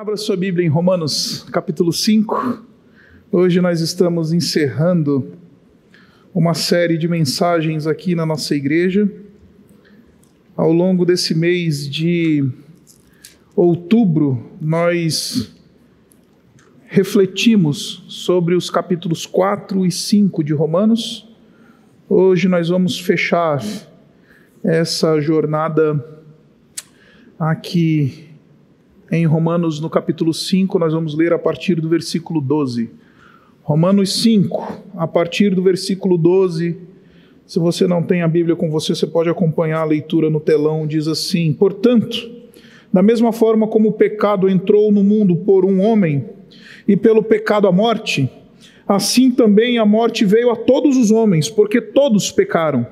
Abra sua Bíblia em Romanos, capítulo 5. Hoje nós estamos encerrando uma série de mensagens aqui na nossa igreja. Ao longo desse mês de outubro, nós refletimos sobre os capítulos 4 e 5 de Romanos. Hoje nós vamos fechar essa jornada aqui em Romanos, no capítulo 5, nós vamos ler a partir do versículo 12. Romanos 5, a partir do versículo 12. Se você não tem a Bíblia com você, você pode acompanhar a leitura no telão. Diz assim: Portanto, da mesma forma como o pecado entrou no mundo por um homem, e pelo pecado a morte, assim também a morte veio a todos os homens, porque todos pecaram.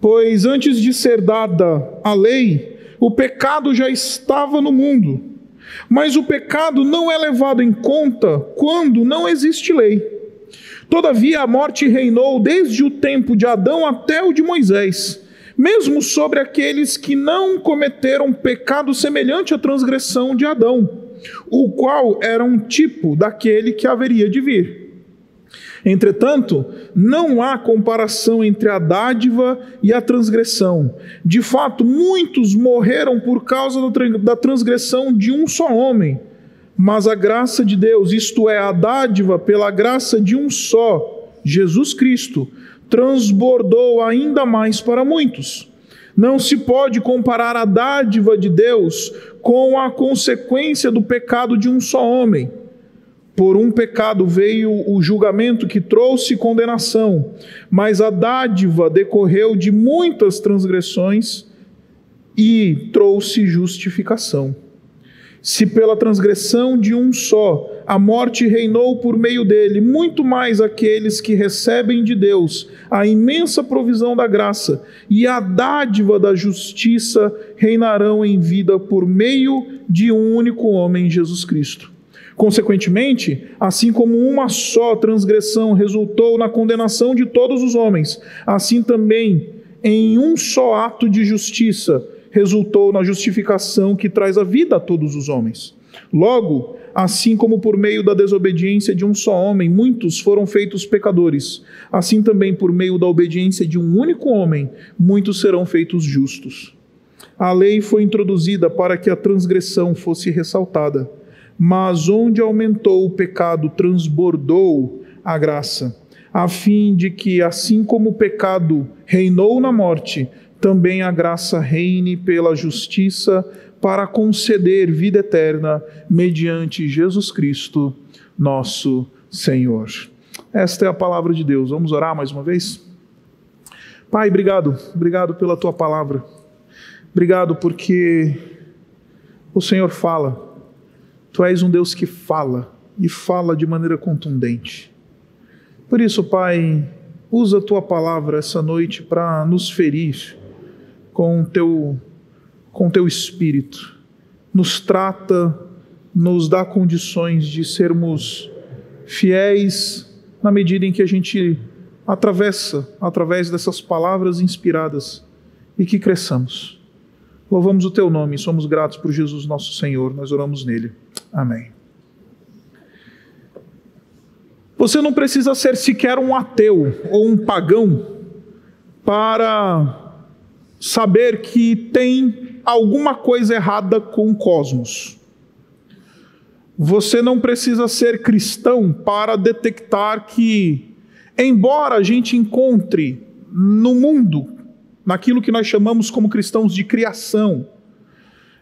Pois antes de ser dada a lei, o pecado já estava no mundo, mas o pecado não é levado em conta quando não existe lei. Todavia, a morte reinou desde o tempo de Adão até o de Moisés, mesmo sobre aqueles que não cometeram pecado semelhante à transgressão de Adão, o qual era um tipo daquele que haveria de vir. Entretanto, não há comparação entre a dádiva e a transgressão. De fato, muitos morreram por causa da transgressão de um só homem. Mas a graça de Deus, isto é, a dádiva pela graça de um só, Jesus Cristo, transbordou ainda mais para muitos. Não se pode comparar a dádiva de Deus com a consequência do pecado de um só homem. Por um pecado veio o julgamento que trouxe condenação, mas a dádiva decorreu de muitas transgressões e trouxe justificação. Se pela transgressão de um só a morte reinou por meio dele, muito mais aqueles que recebem de Deus a imensa provisão da graça e a dádiva da justiça reinarão em vida por meio de um único homem, Jesus Cristo. Consequentemente, assim como uma só transgressão resultou na condenação de todos os homens, assim também em um só ato de justiça resultou na justificação que traz a vida a todos os homens. Logo, assim como por meio da desobediência de um só homem muitos foram feitos pecadores, assim também por meio da obediência de um único homem muitos serão feitos justos. A lei foi introduzida para que a transgressão fosse ressaltada mas onde aumentou o pecado, transbordou a graça, a fim de que, assim como o pecado reinou na morte, também a graça reine pela justiça para conceder vida eterna mediante Jesus Cristo, nosso Senhor. Esta é a palavra de Deus. Vamos orar mais uma vez? Pai, obrigado, obrigado pela tua palavra. Obrigado porque o Senhor fala Tu és um Deus que fala e fala de maneira contundente. Por isso, Pai, usa a tua palavra essa noite para nos ferir com teu com teu espírito. Nos trata, nos dá condições de sermos fiéis na medida em que a gente atravessa através dessas palavras inspiradas e que cresçamos. Louvamos o teu nome, somos gratos por Jesus nosso Senhor, nós oramos nele. Amém. Você não precisa ser sequer um ateu ou um pagão para saber que tem alguma coisa errada com o cosmos. Você não precisa ser cristão para detectar que, embora a gente encontre no mundo naquilo que nós chamamos como cristãos de criação.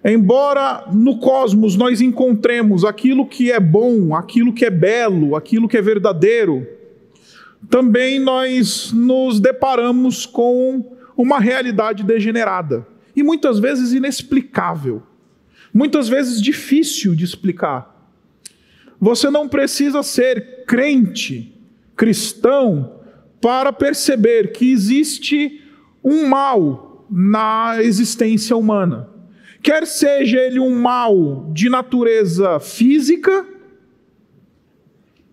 Embora no cosmos nós encontremos aquilo que é bom, aquilo que é belo, aquilo que é verdadeiro, também nós nos deparamos com uma realidade degenerada e muitas vezes inexplicável, muitas vezes difícil de explicar. Você não precisa ser crente, cristão, para perceber que existe um mal na existência humana. Quer seja ele um mal de natureza física,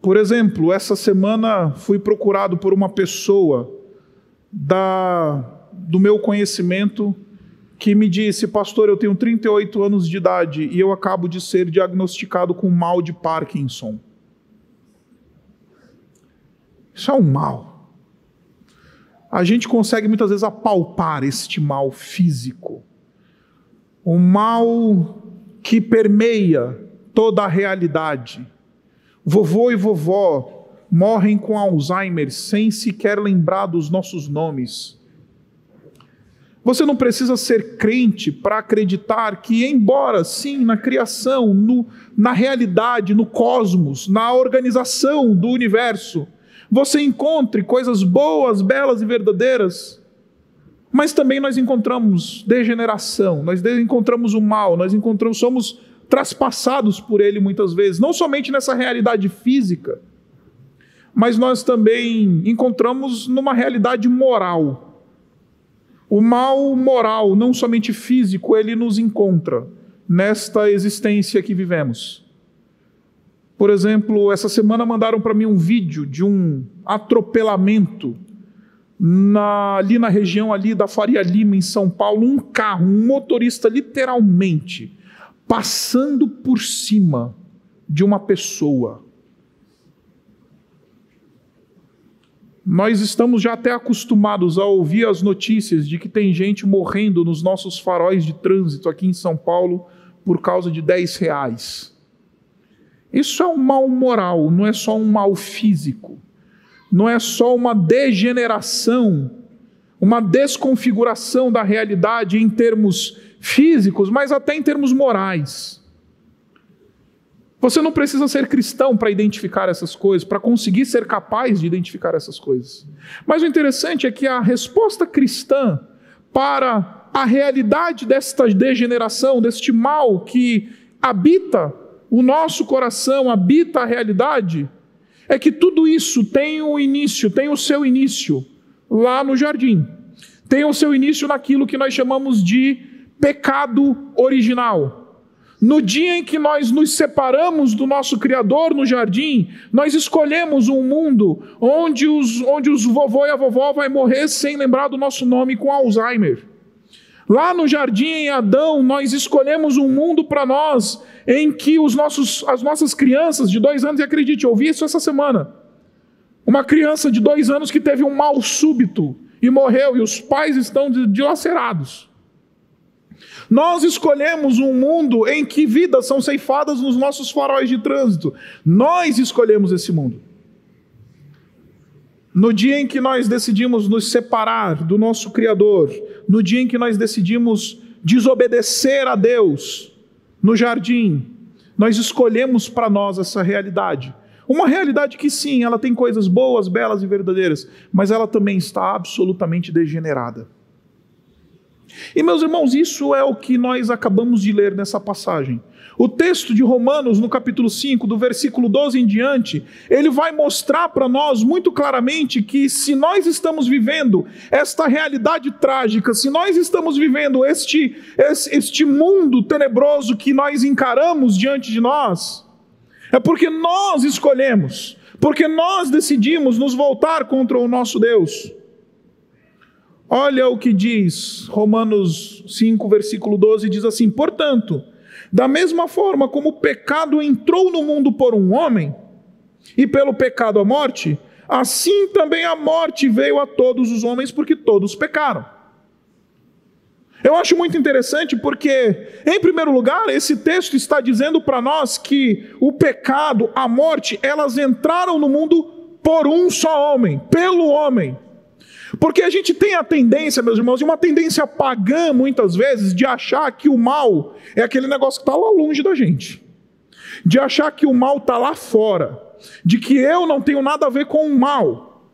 por exemplo, essa semana fui procurado por uma pessoa da, do meu conhecimento que me disse: Pastor, eu tenho 38 anos de idade e eu acabo de ser diagnosticado com mal de Parkinson. Isso é um mal. A gente consegue muitas vezes apalpar este mal físico. O mal que permeia toda a realidade. Vovô e vovó morrem com Alzheimer sem sequer lembrar dos nossos nomes. Você não precisa ser crente para acreditar que, embora sim, na criação, no, na realidade, no cosmos, na organização do universo, você encontre coisas boas, belas e verdadeiras, mas também nós encontramos degeneração, nós encontramos o mal, nós encontramos, somos traspassados por ele muitas vezes, não somente nessa realidade física, mas nós também encontramos numa realidade moral o mal moral, não somente físico, ele nos encontra nesta existência que vivemos. Por exemplo, essa semana mandaram para mim um vídeo de um atropelamento na, ali na região ali da Faria Lima, em São Paulo, um carro, um motorista literalmente passando por cima de uma pessoa. Nós estamos já até acostumados a ouvir as notícias de que tem gente morrendo nos nossos faróis de trânsito aqui em São Paulo por causa de 10 reais. Isso é um mal moral, não é só um mal físico, não é só uma degeneração, uma desconfiguração da realidade em termos físicos, mas até em termos morais. Você não precisa ser cristão para identificar essas coisas, para conseguir ser capaz de identificar essas coisas. Mas o interessante é que a resposta cristã para a realidade desta degeneração, deste mal que habita o nosso coração, habita a realidade, é que tudo isso tem o um início, tem o seu início lá no jardim. Tem o seu início naquilo que nós chamamos de pecado original. No dia em que nós nos separamos do nosso Criador no jardim, nós escolhemos um mundo onde os, onde os vovô e a vovó vai morrer sem lembrar do nosso nome com Alzheimer. Lá no jardim em Adão, nós escolhemos um mundo para nós em que os nossos, as nossas crianças de dois anos, e acredite, eu ouvi isso essa semana. Uma criança de dois anos que teve um mal súbito e morreu, e os pais estão dilacerados. Nós escolhemos um mundo em que vidas são ceifadas nos nossos faróis de trânsito. Nós escolhemos esse mundo. No dia em que nós decidimos nos separar do nosso Criador, no dia em que nós decidimos desobedecer a Deus no jardim, nós escolhemos para nós essa realidade. Uma realidade que sim, ela tem coisas boas, belas e verdadeiras, mas ela também está absolutamente degenerada. E meus irmãos, isso é o que nós acabamos de ler nessa passagem. O texto de Romanos, no capítulo 5, do versículo 12 em diante, ele vai mostrar para nós muito claramente que se nós estamos vivendo esta realidade trágica, se nós estamos vivendo este, este mundo tenebroso que nós encaramos diante de nós, é porque nós escolhemos, porque nós decidimos nos voltar contra o nosso Deus. Olha o que diz Romanos 5, versículo 12: diz assim: Portanto, da mesma forma como o pecado entrou no mundo por um homem, e pelo pecado a morte, assim também a morte veio a todos os homens, porque todos pecaram. Eu acho muito interessante porque, em primeiro lugar, esse texto está dizendo para nós que o pecado, a morte, elas entraram no mundo por um só homem, pelo homem. Porque a gente tem a tendência, meus irmãos, e uma tendência pagã muitas vezes, de achar que o mal é aquele negócio que está lá longe da gente, de achar que o mal está lá fora, de que eu não tenho nada a ver com o mal.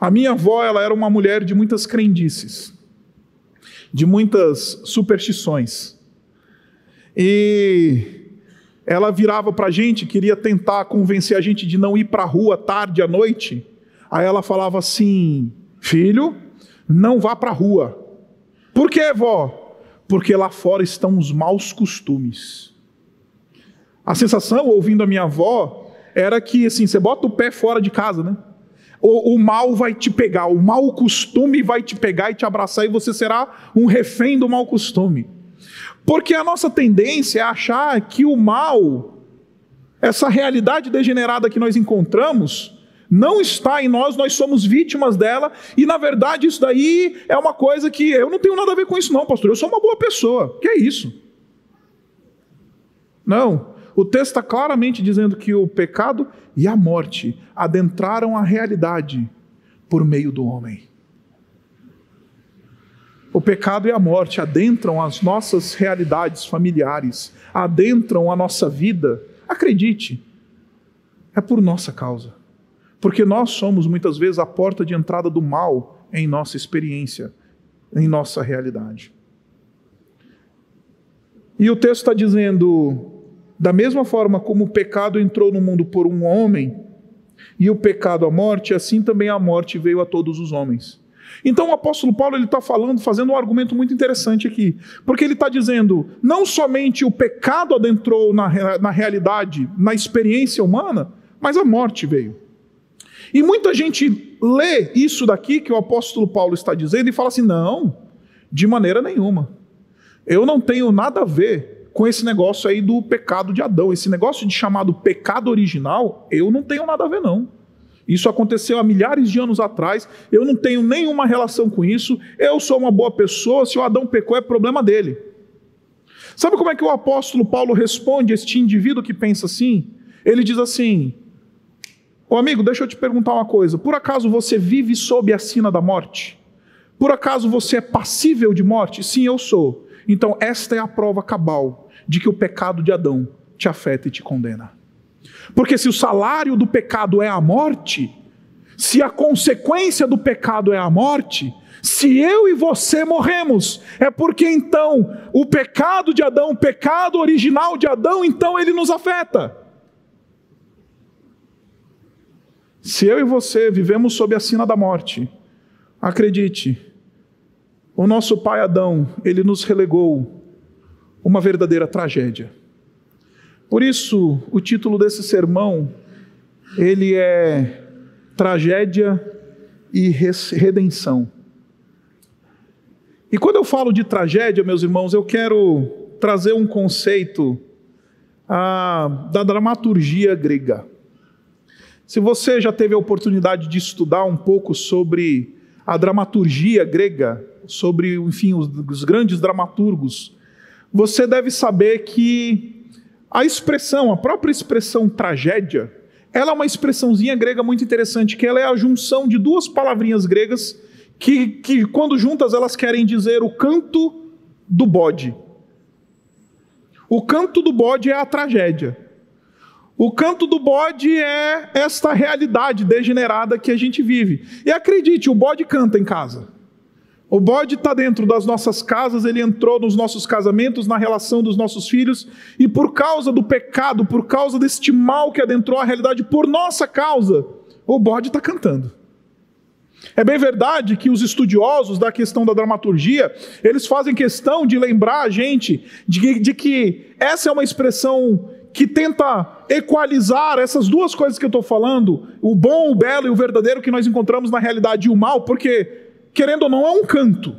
A minha avó, ela era uma mulher de muitas crendices, de muitas superstições. E ela virava para a gente, queria tentar convencer a gente de não ir para a rua tarde à noite Aí ela falava assim: Filho, não vá para a rua. Por quê, vó? Porque lá fora estão os maus costumes. A sensação, ouvindo a minha avó, era que assim, você bota o pé fora de casa, né? o, o mal vai te pegar, o mau costume vai te pegar e te abraçar, e você será um refém do mau costume. Porque a nossa tendência é achar que o mal, essa realidade degenerada que nós encontramos, não está em nós, nós somos vítimas dela, e na verdade isso daí é uma coisa que eu não tenho nada a ver com isso, não, pastor. Eu sou uma boa pessoa. Que é isso? Não. O texto está claramente dizendo que o pecado e a morte adentraram a realidade por meio do homem. O pecado e a morte adentram as nossas realidades familiares, adentram a nossa vida. Acredite, é por nossa causa. Porque nós somos muitas vezes a porta de entrada do mal em nossa experiência, em nossa realidade. E o texto está dizendo: da mesma forma como o pecado entrou no mundo por um homem, e o pecado a morte, assim também a morte veio a todos os homens. Então o apóstolo Paulo ele está falando, fazendo um argumento muito interessante aqui, porque ele está dizendo não somente o pecado adentrou na, na realidade, na experiência humana, mas a morte veio. E muita gente lê isso daqui que o apóstolo Paulo está dizendo e fala assim: não, de maneira nenhuma. Eu não tenho nada a ver com esse negócio aí do pecado de Adão. Esse negócio de chamado pecado original, eu não tenho nada a ver, não. Isso aconteceu há milhares de anos atrás, eu não tenho nenhuma relação com isso, eu sou uma boa pessoa, se o Adão pecou é problema dele. Sabe como é que o apóstolo Paulo responde a este indivíduo que pensa assim? Ele diz assim: Ô amigo, deixa eu te perguntar uma coisa: por acaso você vive sob a sina da morte? Por acaso você é passível de morte? Sim, eu sou. Então, esta é a prova cabal de que o pecado de Adão te afeta e te condena. Porque se o salário do pecado é a morte, se a consequência do pecado é a morte, se eu e você morremos, é porque então o pecado de Adão, o pecado original de Adão, então ele nos afeta. Se eu e você vivemos sob a sina da morte, acredite, o nosso pai Adão, ele nos relegou uma verdadeira tragédia. Por isso, o título desse sermão, ele é Tragédia e Redenção. E quando eu falo de tragédia, meus irmãos, eu quero trazer um conceito ah, da dramaturgia grega. Se você já teve a oportunidade de estudar um pouco sobre a dramaturgia grega, sobre, enfim, os, os grandes dramaturgos, você deve saber que a expressão, a própria expressão tragédia, ela é uma expressãozinha grega muito interessante, que ela é a junção de duas palavrinhas gregas que, que quando juntas elas querem dizer o canto do bode. O canto do bode é a tragédia. O canto do bode é esta realidade degenerada que a gente vive. E acredite, o bode canta em casa. O bode está dentro das nossas casas, ele entrou nos nossos casamentos, na relação dos nossos filhos, e por causa do pecado, por causa deste mal que adentrou a realidade, por nossa causa, o bode está cantando. É bem verdade que os estudiosos da questão da dramaturgia, eles fazem questão de lembrar a gente de, de que essa é uma expressão que tenta equalizar essas duas coisas que eu estou falando, o bom, o belo e o verdadeiro que nós encontramos na realidade e o mal, porque querendo ou não, é um canto.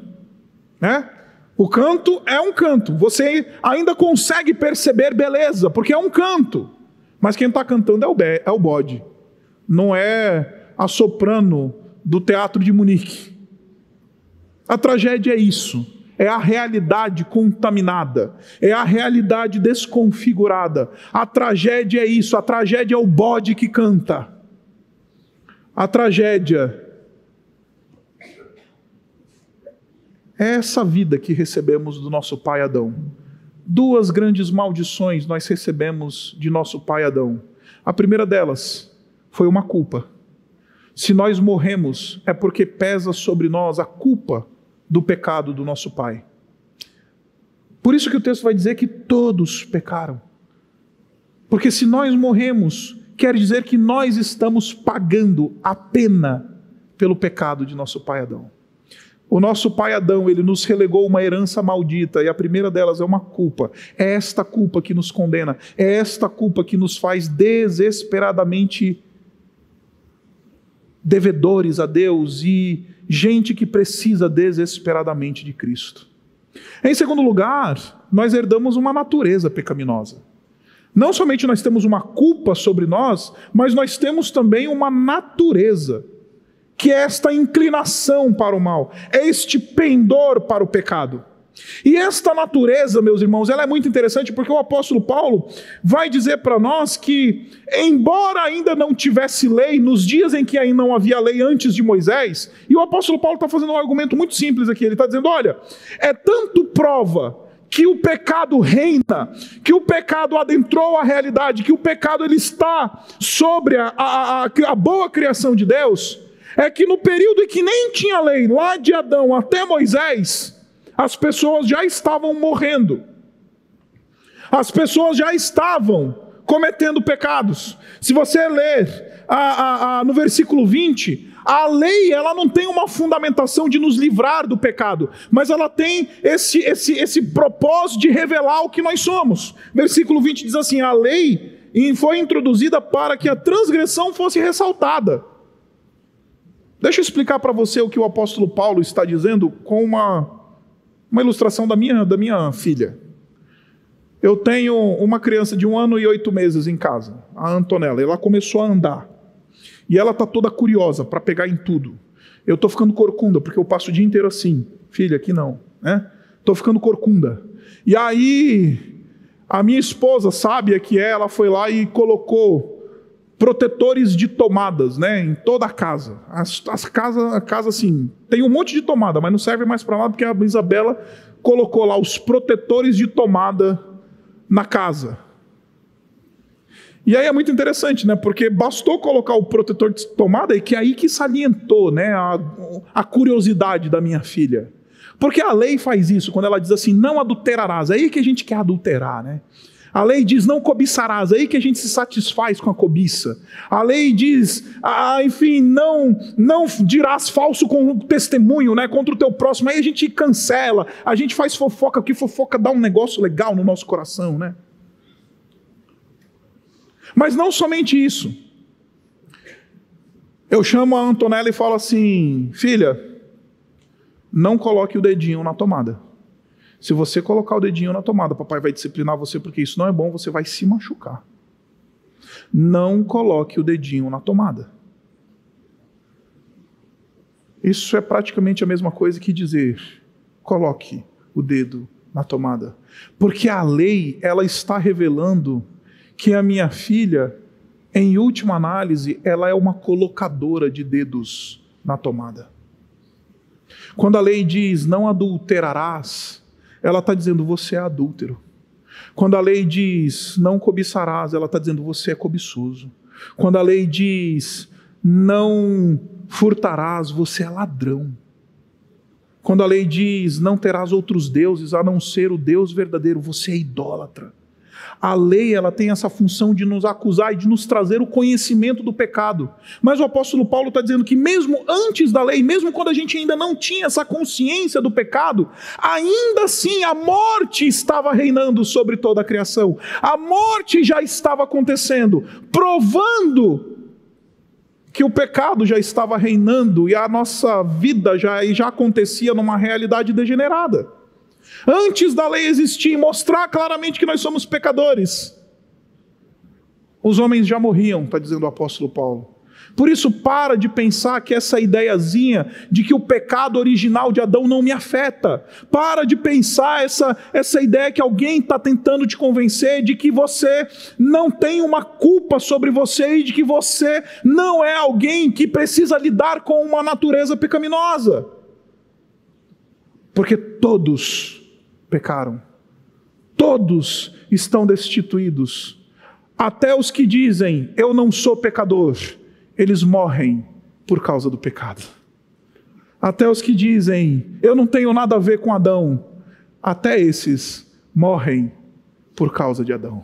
Né? O canto é um canto. Você ainda consegue perceber beleza, porque é um canto. Mas quem está cantando é o, é o bode. Não é a soprano do teatro de Munique. A tragédia é isso. É a realidade contaminada, é a realidade desconfigurada. A tragédia é isso, a tragédia é o bode que canta. A tragédia É essa vida que recebemos do nosso pai Adão. Duas grandes maldições nós recebemos de nosso pai Adão. A primeira delas foi uma culpa. Se nós morremos, é porque pesa sobre nós a culpa do pecado do nosso pai. Por isso que o texto vai dizer que todos pecaram. Porque se nós morremos, quer dizer que nós estamos pagando a pena pelo pecado de nosso pai Adão. O nosso pai Adão, ele nos relegou uma herança maldita, e a primeira delas é uma culpa. É esta culpa que nos condena, é esta culpa que nos faz desesperadamente devedores a Deus e gente que precisa desesperadamente de Cristo. Em segundo lugar, nós herdamos uma natureza pecaminosa. Não somente nós temos uma culpa sobre nós, mas nós temos também uma natureza, que é esta inclinação para o mal, é este pendor para o pecado. E esta natureza, meus irmãos, ela é muito interessante porque o apóstolo Paulo vai dizer para nós que, embora ainda não tivesse lei, nos dias em que ainda não havia lei antes de Moisés, e o apóstolo Paulo está fazendo um argumento muito simples aqui, ele está dizendo: olha, é tanto prova que o pecado reina, que o pecado adentrou a realidade, que o pecado ele está sobre a, a, a, a boa criação de Deus, é que no período em que nem tinha lei, lá de Adão até Moisés, as pessoas já estavam morrendo, as pessoas já estavam cometendo pecados. Se você ler a, a, a, no versículo 20, a lei ela não tem uma fundamentação de nos livrar do pecado, mas ela tem esse, esse, esse propósito de revelar o que nós somos. Versículo 20 diz assim: a lei foi introduzida para que a transgressão fosse ressaltada. Deixa eu explicar para você o que o apóstolo Paulo está dizendo com uma uma ilustração da minha, da minha filha. Eu tenho uma criança de um ano e oito meses em casa, a Antonella. Ela começou a andar. E ela está toda curiosa para pegar em tudo. Eu estou ficando corcunda, porque eu passo o dia inteiro assim. Filha, aqui não. Né? Estou ficando corcunda. E aí, a minha esposa, sábia que é, ela foi lá e colocou protetores de tomadas, né, em toda a casa. As, as casas, a casa assim, tem um monte de tomada, mas não serve mais para nada porque a Isabela colocou lá os protetores de tomada na casa. E aí é muito interessante, né? Porque bastou colocar o protetor de tomada e que é aí que salientou, né, a, a curiosidade da minha filha. Porque a lei faz isso, quando ela diz assim, não adulterarás. É aí que a gente quer adulterar, né? A lei diz não cobiçarás, aí que a gente se satisfaz com a cobiça. A lei diz, ah, enfim, não não dirás falso com testemunho, né, contra o teu próximo. Aí a gente cancela, a gente faz fofoca, que fofoca dá um negócio legal no nosso coração, né? Mas não somente isso. Eu chamo a Antonella e falo assim: filha, não coloque o dedinho na tomada. Se você colocar o dedinho na tomada, papai vai disciplinar você porque isso não é bom, você vai se machucar. Não coloque o dedinho na tomada. Isso é praticamente a mesma coisa que dizer: coloque o dedo na tomada. Porque a lei, ela está revelando que a minha filha, em última análise, ela é uma colocadora de dedos na tomada. Quando a lei diz não adulterarás, ela está dizendo você é adúltero. Quando a lei diz não cobiçarás, ela está dizendo você é cobiçoso. Quando a lei diz não furtarás, você é ladrão. Quando a lei diz não terás outros deuses a não ser o Deus verdadeiro, você é idólatra. A lei ela tem essa função de nos acusar e de nos trazer o conhecimento do pecado. Mas o apóstolo Paulo está dizendo que mesmo antes da lei, mesmo quando a gente ainda não tinha essa consciência do pecado, ainda assim a morte estava reinando sobre toda a criação. A morte já estava acontecendo, provando que o pecado já estava reinando e a nossa vida já, já acontecia numa realidade degenerada antes da lei existir, mostrar claramente que nós somos pecadores. Os homens já morriam, está dizendo o apóstolo Paulo. Por isso, para de pensar que essa ideiazinha de que o pecado original de Adão não me afeta. Para de pensar essa, essa ideia que alguém está tentando te convencer de que você não tem uma culpa sobre você e de que você não é alguém que precisa lidar com uma natureza pecaminosa. Porque todos pecaram. Todos estão destituídos. Até os que dizem, eu não sou pecador, eles morrem por causa do pecado. Até os que dizem, eu não tenho nada a ver com Adão, até esses morrem por causa de Adão.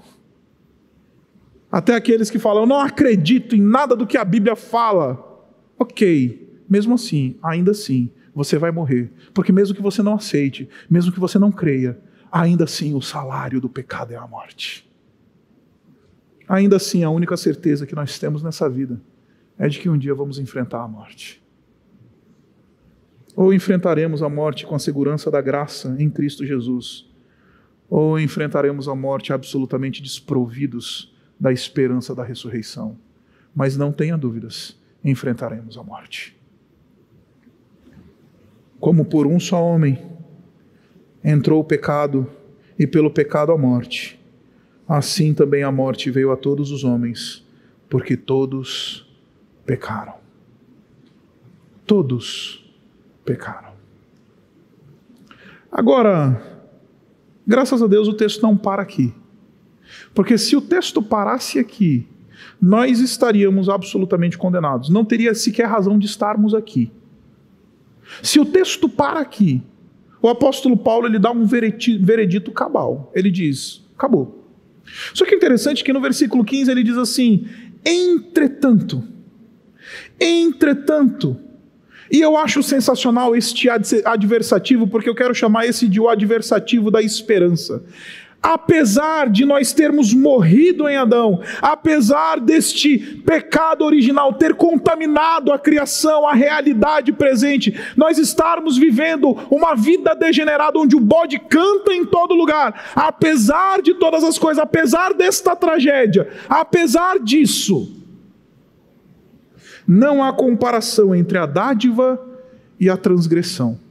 Até aqueles que falam, não acredito em nada do que a Bíblia fala. Ok, mesmo assim, ainda assim, você vai morrer. Porque mesmo que você não aceite, mesmo que você não creia, ainda assim o salário do pecado é a morte. Ainda assim, a única certeza que nós temos nessa vida é de que um dia vamos enfrentar a morte. Ou enfrentaremos a morte com a segurança da graça em Cristo Jesus, ou enfrentaremos a morte absolutamente desprovidos da esperança da ressurreição. Mas não tenha dúvidas, enfrentaremos a morte. Como por um só homem entrou o pecado, e pelo pecado a morte, assim também a morte veio a todos os homens, porque todos pecaram. Todos pecaram. Agora, graças a Deus o texto não para aqui. Porque se o texto parasse aqui, nós estaríamos absolutamente condenados. Não teria sequer razão de estarmos aqui. Se o texto para aqui, o apóstolo Paulo ele dá um veredito cabal. Ele diz: acabou. Só que é interessante que no versículo 15 ele diz assim: entretanto, entretanto, e eu acho sensacional este adversativo, porque eu quero chamar esse de o adversativo da esperança apesar de nós termos morrido em Adão, apesar deste pecado original ter contaminado a criação, a realidade presente, nós estarmos vivendo uma vida degenerada onde o bode canta em todo lugar, apesar de todas as coisas, apesar desta tragédia, apesar disso, não há comparação entre a dádiva e a transgressão.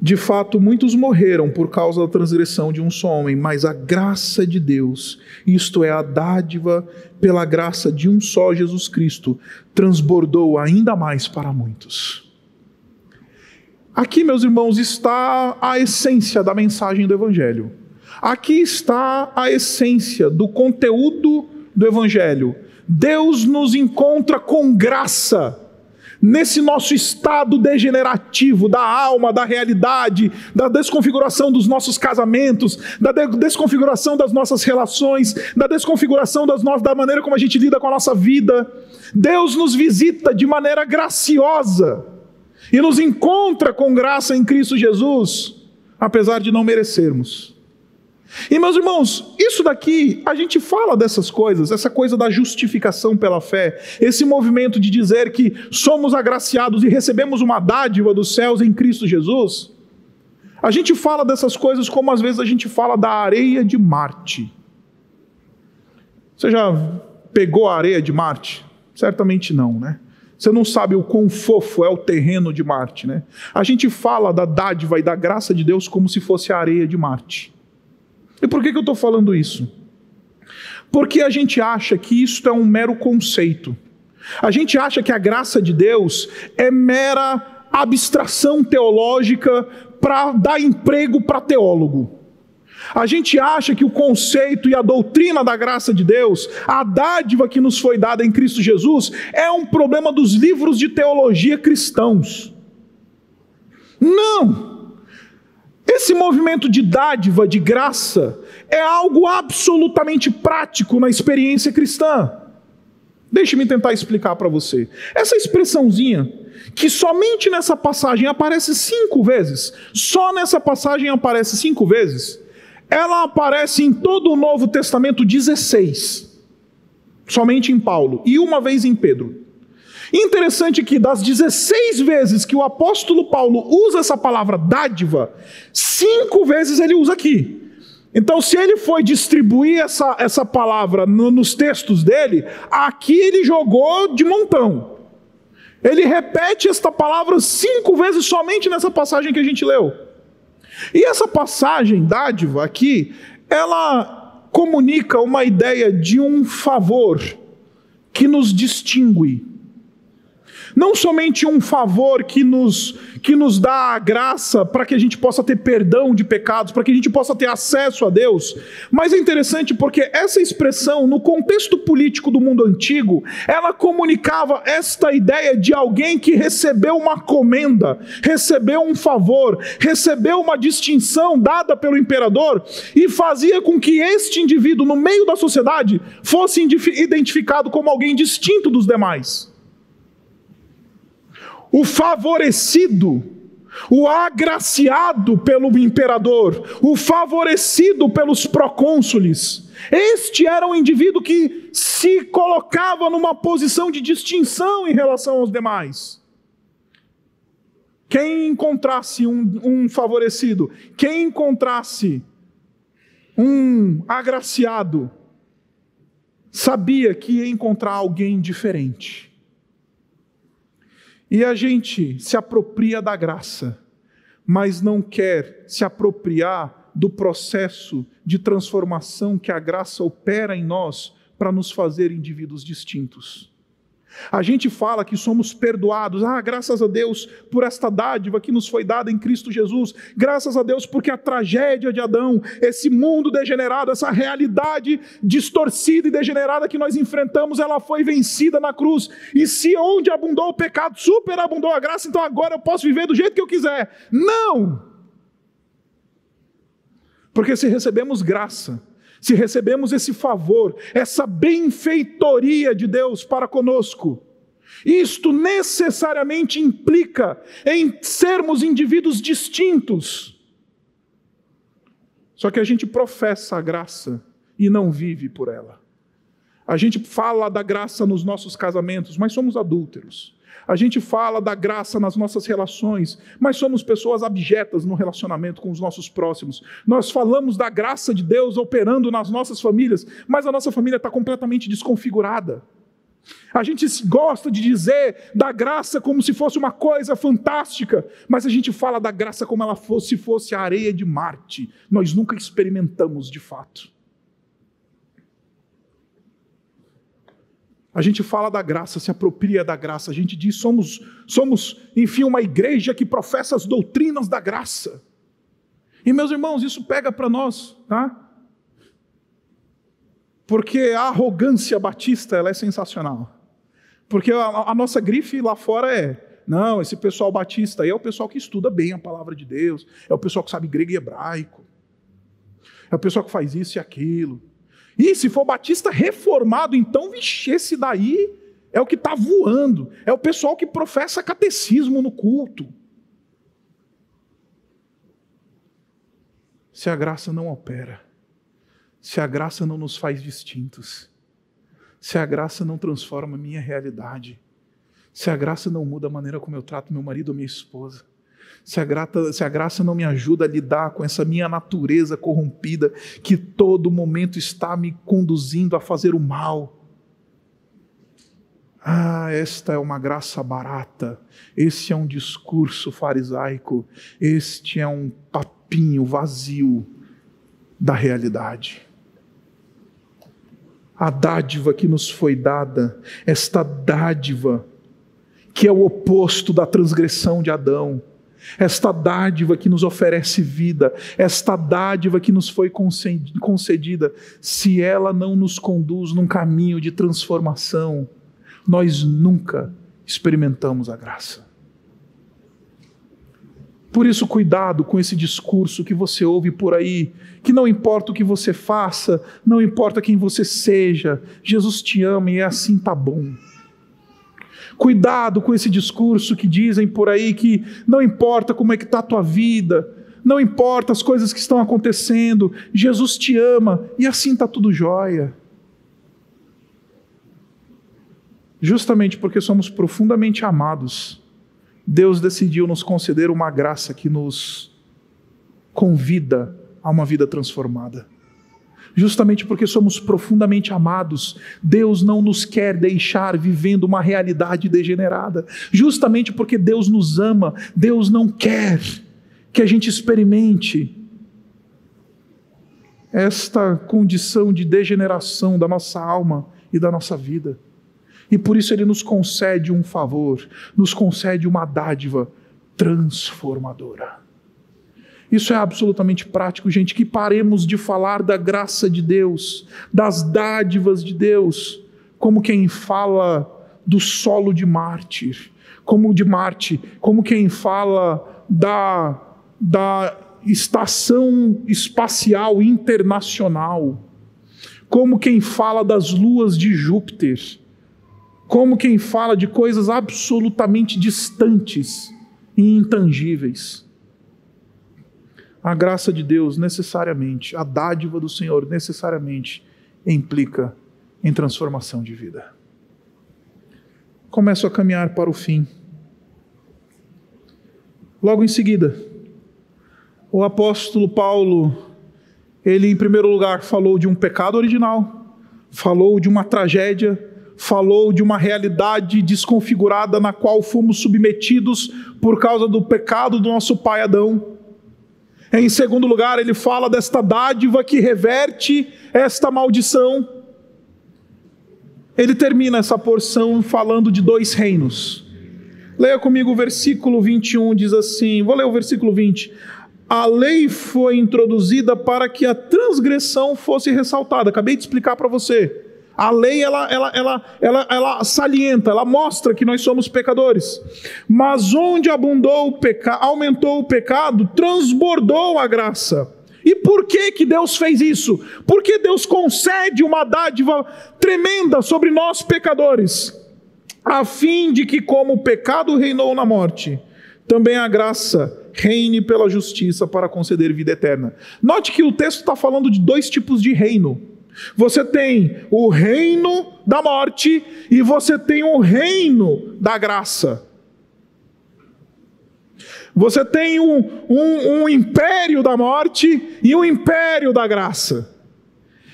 De fato, muitos morreram por causa da transgressão de um só homem, mas a graça de Deus, isto é, a dádiva pela graça de um só Jesus Cristo, transbordou ainda mais para muitos. Aqui, meus irmãos, está a essência da mensagem do Evangelho. Aqui está a essência do conteúdo do Evangelho. Deus nos encontra com graça nesse nosso estado degenerativo da alma, da realidade, da desconfiguração dos nossos casamentos, da desconfiguração das nossas relações, da desconfiguração das no... da maneira como a gente lida com a nossa vida. Deus nos visita de maneira graciosa e nos encontra com graça em Cristo Jesus, apesar de não merecermos. E meus irmãos, isso daqui, a gente fala dessas coisas, essa coisa da justificação pela fé, esse movimento de dizer que somos agraciados e recebemos uma dádiva dos céus em Cristo Jesus. A gente fala dessas coisas como às vezes a gente fala da areia de Marte. Você já pegou a areia de Marte? Certamente não, né? Você não sabe o quão fofo é o terreno de Marte, né? A gente fala da dádiva e da graça de Deus como se fosse a areia de Marte. E por que, que eu estou falando isso? Porque a gente acha que isto é um mero conceito. A gente acha que a graça de Deus é mera abstração teológica para dar emprego para teólogo. A gente acha que o conceito e a doutrina da graça de Deus, a dádiva que nos foi dada em Cristo Jesus, é um problema dos livros de teologia cristãos. Não! Esse movimento de dádiva, de graça, é algo absolutamente prático na experiência cristã. Deixe-me tentar explicar para você. Essa expressãozinha, que somente nessa passagem aparece cinco vezes, só nessa passagem aparece cinco vezes, ela aparece em todo o Novo Testamento 16, somente em Paulo, e uma vez em Pedro. Interessante que das 16 vezes que o apóstolo Paulo usa essa palavra dádiva, cinco vezes ele usa aqui. Então, se ele foi distribuir essa, essa palavra no, nos textos dele, aqui ele jogou de montão. Ele repete esta palavra cinco vezes somente nessa passagem que a gente leu. E essa passagem, dádiva, aqui, ela comunica uma ideia de um favor que nos distingue não somente um favor que nos, que nos dá a graça para que a gente possa ter perdão de pecados, para que a gente possa ter acesso a Deus, mas é interessante porque essa expressão, no contexto político do mundo antigo, ela comunicava esta ideia de alguém que recebeu uma comenda, recebeu um favor, recebeu uma distinção dada pelo imperador e fazia com que este indivíduo, no meio da sociedade, fosse identificado como alguém distinto dos demais o favorecido, o agraciado pelo imperador, o favorecido pelos procônsules, Este era um indivíduo que se colocava numa posição de distinção em relação aos demais. Quem encontrasse um, um favorecido, quem encontrasse um agraciado, sabia que ia encontrar alguém diferente. E a gente se apropria da graça, mas não quer se apropriar do processo de transformação que a graça opera em nós para nos fazer indivíduos distintos. A gente fala que somos perdoados, ah, graças a Deus por esta dádiva que nos foi dada em Cristo Jesus, graças a Deus porque a tragédia de Adão, esse mundo degenerado, essa realidade distorcida e degenerada que nós enfrentamos, ela foi vencida na cruz. E se onde abundou o pecado, superabundou a graça, então agora eu posso viver do jeito que eu quiser. Não! Porque se recebemos graça, se recebemos esse favor, essa benfeitoria de Deus para conosco, isto necessariamente implica em sermos indivíduos distintos. Só que a gente professa a graça e não vive por ela. A gente fala da graça nos nossos casamentos, mas somos adúlteros. A gente fala da graça nas nossas relações, mas somos pessoas abjetas no relacionamento com os nossos próximos. Nós falamos da graça de Deus operando nas nossas famílias, mas a nossa família está completamente desconfigurada. A gente gosta de dizer da graça como se fosse uma coisa fantástica, mas a gente fala da graça como ela fosse, fosse a areia de Marte. Nós nunca experimentamos de fato. A gente fala da graça, se apropria da graça. A gente diz somos somos, enfim, uma igreja que professa as doutrinas da graça. E meus irmãos, isso pega para nós, tá? Porque a arrogância batista, ela é sensacional. Porque a, a nossa grife lá fora é não, esse pessoal batista aí é o pessoal que estuda bem a palavra de Deus, é o pessoal que sabe grego e hebraico, é o pessoal que faz isso e aquilo. E se for batista reformado, então, vixe, esse daí é o que está voando. É o pessoal que professa catecismo no culto. Se a graça não opera, se a graça não nos faz distintos, se a graça não transforma a minha realidade, se a graça não muda a maneira como eu trato meu marido ou minha esposa, se a, grata, se a graça não me ajuda a lidar com essa minha natureza corrompida, que todo momento está me conduzindo a fazer o mal. Ah, esta é uma graça barata, esse é um discurso farisaico, este é um papinho vazio da realidade. A dádiva que nos foi dada, esta dádiva, que é o oposto da transgressão de Adão, esta dádiva que nos oferece vida, esta dádiva que nos foi concedida, se ela não nos conduz num caminho de transformação, nós nunca experimentamos a graça. Por isso, cuidado com esse discurso que você ouve por aí, que não importa o que você faça, não importa quem você seja, Jesus te ama e é assim tá bom. Cuidado com esse discurso que dizem por aí que não importa como é que está a tua vida, não importa as coisas que estão acontecendo, Jesus te ama e assim está tudo jóia. Justamente porque somos profundamente amados, Deus decidiu nos conceder uma graça que nos convida a uma vida transformada justamente porque somos profundamente amados, Deus não nos quer deixar vivendo uma realidade degenerada. Justamente porque Deus nos ama, Deus não quer que a gente experimente esta condição de degeneração da nossa alma e da nossa vida. E por isso ele nos concede um favor, nos concede uma dádiva transformadora. Isso é absolutamente prático, gente, que paremos de falar da graça de Deus, das dádivas de Deus, como quem fala do solo de mártir, como de Marte, como quem fala da, da estação espacial internacional, como quem fala das luas de Júpiter, como quem fala de coisas absolutamente distantes e intangíveis. A graça de Deus necessariamente, a dádiva do Senhor necessariamente implica em transformação de vida. Começo a caminhar para o fim. Logo em seguida, o apóstolo Paulo, ele em primeiro lugar falou de um pecado original, falou de uma tragédia, falou de uma realidade desconfigurada na qual fomos submetidos por causa do pecado do nosso pai Adão. Em segundo lugar, ele fala desta dádiva que reverte esta maldição. Ele termina essa porção falando de dois reinos. Leia comigo o versículo 21, diz assim: vou ler o versículo 20. A lei foi introduzida para que a transgressão fosse ressaltada. Acabei de explicar para você. A lei ela, ela, ela, ela, ela salienta, ela mostra que nós somos pecadores. Mas onde abundou o pecado, aumentou o pecado, transbordou a graça. E por que que Deus fez isso? Porque Deus concede uma dádiva tremenda sobre nós pecadores, a fim de que como o pecado reinou na morte, também a graça reine pela justiça para conceder vida eterna. Note que o texto está falando de dois tipos de reino. Você tem o reino da morte e você tem o reino da graça. Você tem um, um, um império da morte e um império da graça.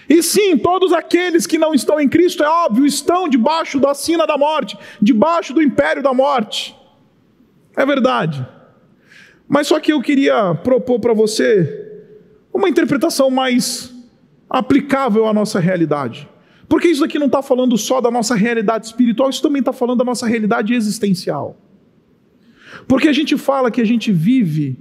E sim, todos aqueles que não estão em Cristo, é óbvio, estão debaixo da sina da morte, debaixo do império da morte. É verdade. Mas só que eu queria propor para você uma interpretação mais aplicável à nossa realidade. Porque isso aqui não está falando só da nossa realidade espiritual, isso também está falando da nossa realidade existencial. Porque a gente fala que a gente vive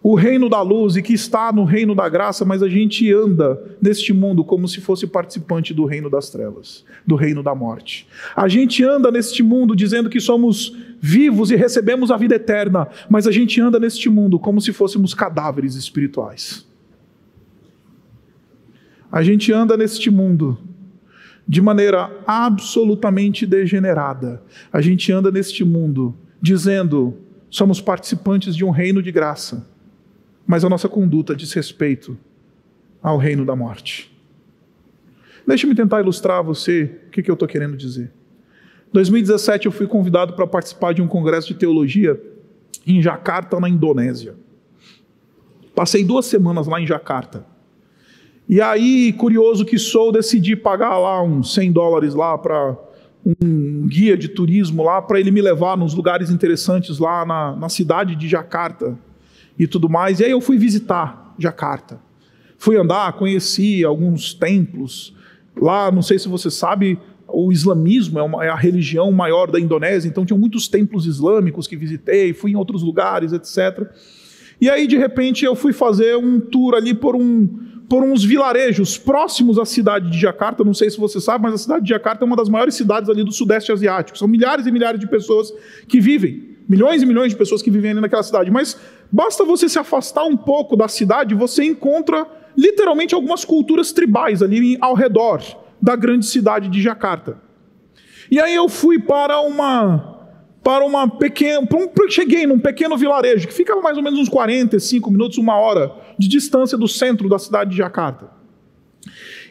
o reino da luz e que está no reino da graça, mas a gente anda neste mundo como se fosse participante do reino das trevas, do reino da morte. A gente anda neste mundo dizendo que somos vivos e recebemos a vida eterna, mas a gente anda neste mundo como se fôssemos cadáveres espirituais. A gente anda neste mundo de maneira absolutamente degenerada. A gente anda neste mundo dizendo: somos participantes de um reino de graça, mas a nossa conduta diz respeito ao reino da morte. Deixe-me tentar ilustrar a você o que, que eu estou querendo dizer. Em 2017, eu fui convidado para participar de um congresso de teologia em Jakarta, na Indonésia. Passei duas semanas lá em Jakarta. E aí, curioso que sou, decidi pagar lá uns 100 dólares lá para um guia de turismo lá, para ele me levar nos lugares interessantes lá na, na cidade de Jakarta e tudo mais. E aí eu fui visitar Jakarta. Fui andar, conheci alguns templos. Lá, não sei se você sabe, o islamismo é, uma, é, a religião maior da Indonésia, então tinha muitos templos islâmicos que visitei, fui em outros lugares, etc. E aí, de repente, eu fui fazer um tour ali por um, por uns vilarejos próximos à cidade de Jakarta. Não sei se você sabe, mas a cidade de Jakarta é uma das maiores cidades ali do Sudeste Asiático. São milhares e milhares de pessoas que vivem, milhões e milhões de pessoas que vivem ali naquela cidade. Mas basta você se afastar um pouco da cidade, você encontra literalmente algumas culturas tribais ali ao redor da grande cidade de Jakarta. E aí eu fui para uma para uma pequena. Um, cheguei num pequeno vilarejo que ficava mais ou menos uns 45 minutos, uma hora de distância do centro da cidade de Jakarta.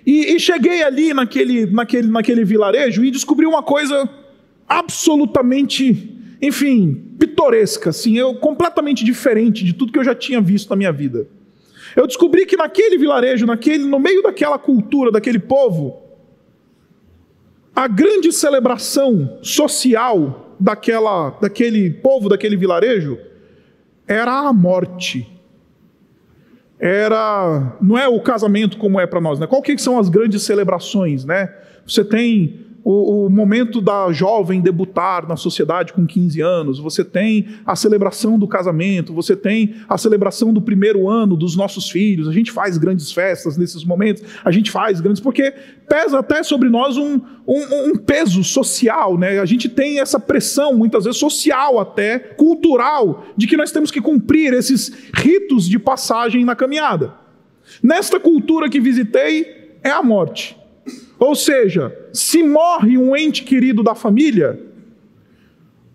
E, e cheguei ali naquele, naquele, naquele vilarejo e descobri uma coisa absolutamente, enfim, pitoresca, assim, eu, completamente diferente de tudo que eu já tinha visto na minha vida. Eu descobri que naquele vilarejo, naquele, no meio daquela cultura, daquele povo, a grande celebração social daquela, daquele povo, daquele vilarejo, era a morte. Era, não é o casamento como é para nós, né? Qual que são as grandes celebrações, né? Você tem o, o, momento da jovem debutar na sociedade com 15 anos, você tem a celebração do casamento, você tem a celebração do primeiro ano dos nossos filhos. A gente faz grandes festas nesses momentos, a gente faz grandes, porque pesa até sobre nós um, um, um peso social, né? A gente tem essa pressão, muitas vezes social até, cultural, de que nós temos que cumprir esses ritos de passagem na caminhada. Nesta cultura que visitei, é a morte. Ou seja, se morre um ente querido da família,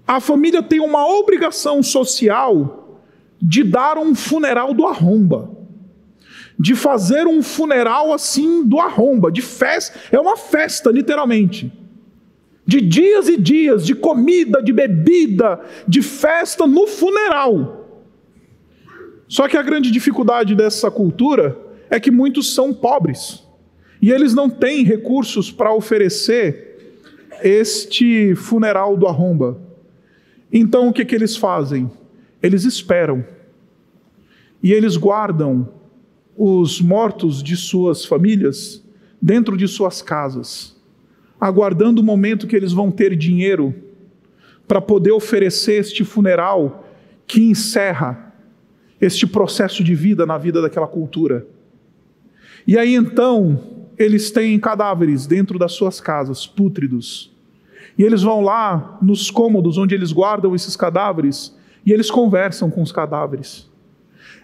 a família tem uma obrigação social de dar um funeral do arromba. de fazer um funeral assim do arromba, de festa, é uma festa, literalmente. De dias e dias, de comida, de bebida, de festa no funeral. Só que a grande dificuldade dessa cultura é que muitos são pobres e eles não têm recursos para oferecer este funeral do arromba. Então o que, que eles fazem? Eles esperam e eles guardam os mortos de suas famílias dentro de suas casas, aguardando o momento que eles vão ter dinheiro para poder oferecer este funeral que encerra este processo de vida na vida daquela cultura. E aí então, eles têm cadáveres dentro das suas casas, pútridos. E eles vão lá nos cômodos onde eles guardam esses cadáveres e eles conversam com os cadáveres.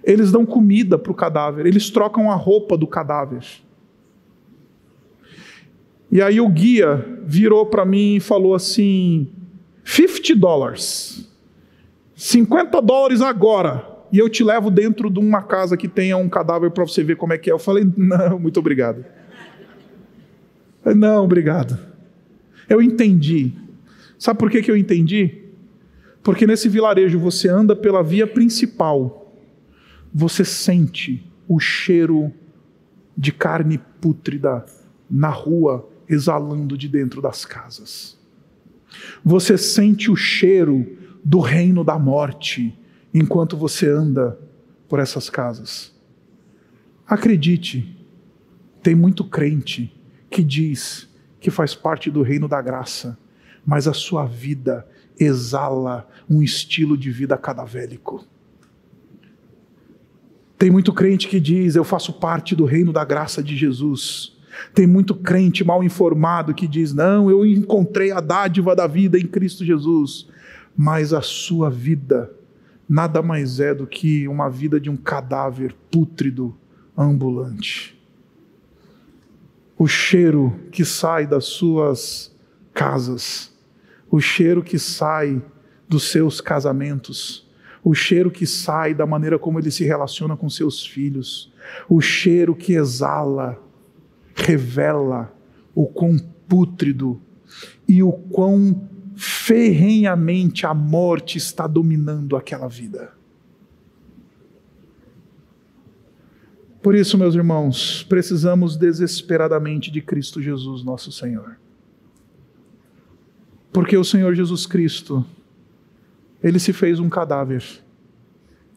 Eles dão comida para o cadáver, eles trocam a roupa do cadáver. E aí o guia virou para mim e falou assim: 50 dólares, 50 dólares agora, e eu te levo dentro de uma casa que tenha um cadáver para você ver como é que é. Eu falei: não, muito obrigado. Não, obrigado. Eu entendi. Sabe por que, que eu entendi? Porque nesse vilarejo você anda pela via principal você sente o cheiro de carne pútrida na rua exalando de dentro das casas. Você sente o cheiro do reino da morte enquanto você anda por essas casas. Acredite, tem muito crente que diz que faz parte do reino da graça, mas a sua vida exala um estilo de vida cadavélico. Tem muito crente que diz: Eu faço parte do reino da graça de Jesus. Tem muito crente mal informado que diz: Não, eu encontrei a dádiva da vida em Cristo Jesus. Mas a sua vida nada mais é do que uma vida de um cadáver pútrido ambulante. O cheiro que sai das suas casas, o cheiro que sai dos seus casamentos, o cheiro que sai da maneira como ele se relaciona com seus filhos, o cheiro que exala, revela o quão pútrido e o quão ferrenhamente a morte está dominando aquela vida. Por isso, meus irmãos, precisamos desesperadamente de Cristo Jesus, nosso Senhor. Porque o Senhor Jesus Cristo ele se fez um cadáver.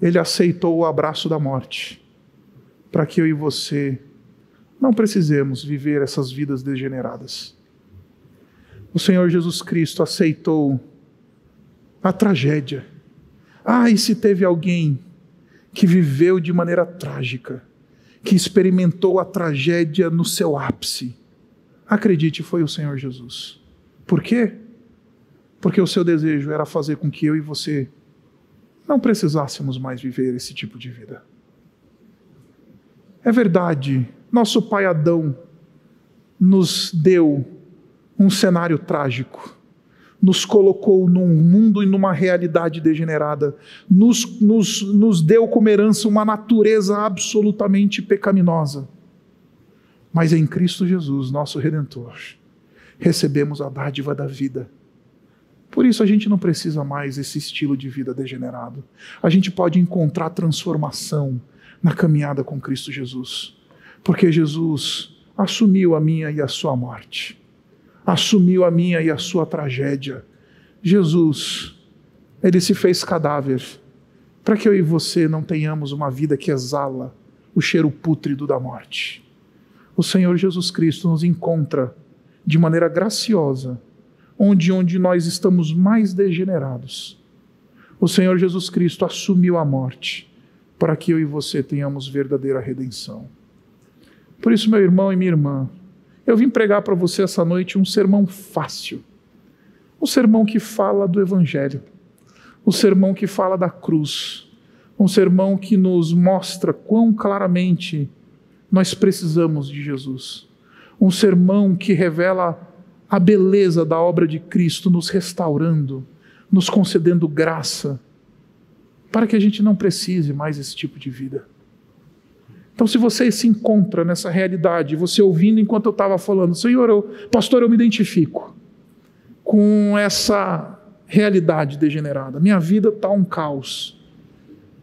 Ele aceitou o abraço da morte, para que eu e você não precisemos viver essas vidas degeneradas. O Senhor Jesus Cristo aceitou a tragédia. Ah, e se teve alguém que viveu de maneira trágica, que experimentou a tragédia no seu ápice, acredite, foi o Senhor Jesus. Por quê? porque o seu desejo era fazer com que eu e você não precisássemos mais viver esse tipo de vida. É verdade, nosso pai Adão nos deu um cenário trágico, nos colocou num mundo e numa realidade degenerada, nos, nos, nos deu como herança uma natureza absolutamente pecaminosa. Mas em Cristo Jesus, nosso Redentor, recebemos a dádiva da vida por isso a gente não precisa mais esse estilo de vida degenerado. A gente pode encontrar transformação na caminhada com Cristo Jesus. Porque Jesus assumiu a minha e a sua morte. Assumiu a minha e a sua tragédia. Jesus, ele se fez cadáver para que eu e você não tenhamos uma vida que exala o cheiro pútrido da morte. O Senhor Jesus Cristo nos encontra de maneira graciosa onde, onde nós estamos mais degenerados. O Senhor Jesus Cristo assumiu a morte para que eu e você tenhamos verdadeira redenção. Por isso, meu irmão e minha irmã, eu vim pregar para você essa noite um sermão fácil, um sermão que fala do Evangelho, um sermão que fala da cruz, um sermão que nos mostra quão claramente nós precisamos de Jesus, um sermão que revela a beleza da obra de Cristo nos restaurando, nos concedendo graça, para que a gente não precise mais esse tipo de vida. Então, se você se encontra nessa realidade, você ouvindo enquanto eu estava falando, Senhor, eu, pastor, eu me identifico com essa realidade degenerada. Minha vida está um caos.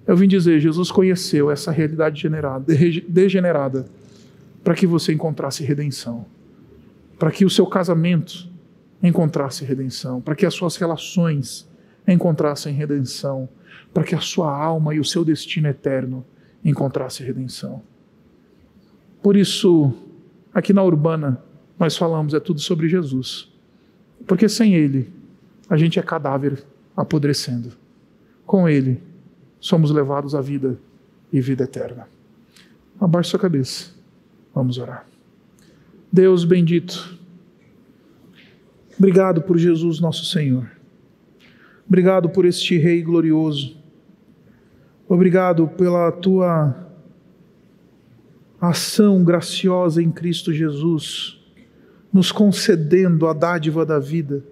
Eu vim dizer, Jesus conheceu essa realidade degenerada para que você encontrasse redenção, para que o seu casamento encontrasse redenção, para que as suas relações encontrassem redenção, para que a sua alma e o seu destino eterno encontrassem redenção. Por isso, aqui na Urbana, nós falamos é tudo sobre Jesus. Porque sem Ele, a gente é cadáver apodrecendo. Com Ele, somos levados à vida e vida eterna. Abaixe sua cabeça. Vamos orar. Deus bendito, obrigado por Jesus nosso Senhor. Obrigado por este Rei glorioso. Obrigado pela tua ação graciosa em Cristo Jesus, nos concedendo a dádiva da vida.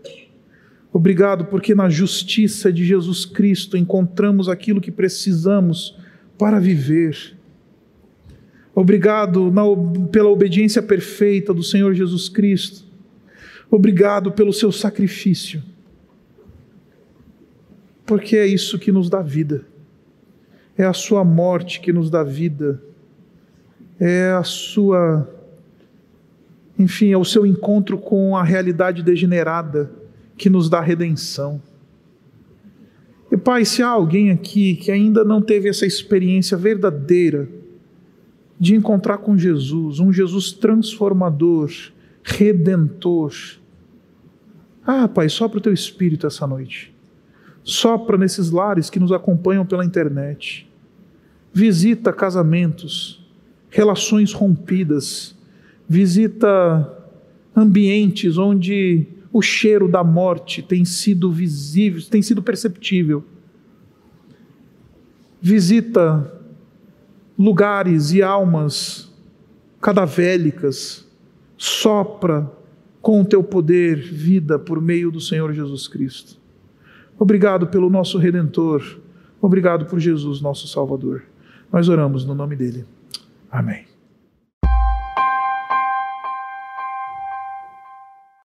Obrigado porque na justiça de Jesus Cristo encontramos aquilo que precisamos para viver. Obrigado na, pela obediência perfeita do Senhor Jesus Cristo. Obrigado pelo seu sacrifício. Porque é isso que nos dá vida. É a sua morte que nos dá vida. É a sua enfim, é o seu encontro com a realidade degenerada que nos dá redenção. E Pai, se há alguém aqui que ainda não teve essa experiência verdadeira, de encontrar com Jesus, um Jesus transformador, redentor. Ah, Pai, sopra o teu espírito essa noite. Sopra nesses lares que nos acompanham pela internet. Visita casamentos, relações rompidas. Visita ambientes onde o cheiro da morte tem sido visível, tem sido perceptível. Visita lugares e almas cadavélicas, sopra com o teu poder vida por meio do Senhor Jesus Cristo. Obrigado pelo nosso Redentor, obrigado por Jesus, nosso Salvador. Nós oramos no nome dele. Amém.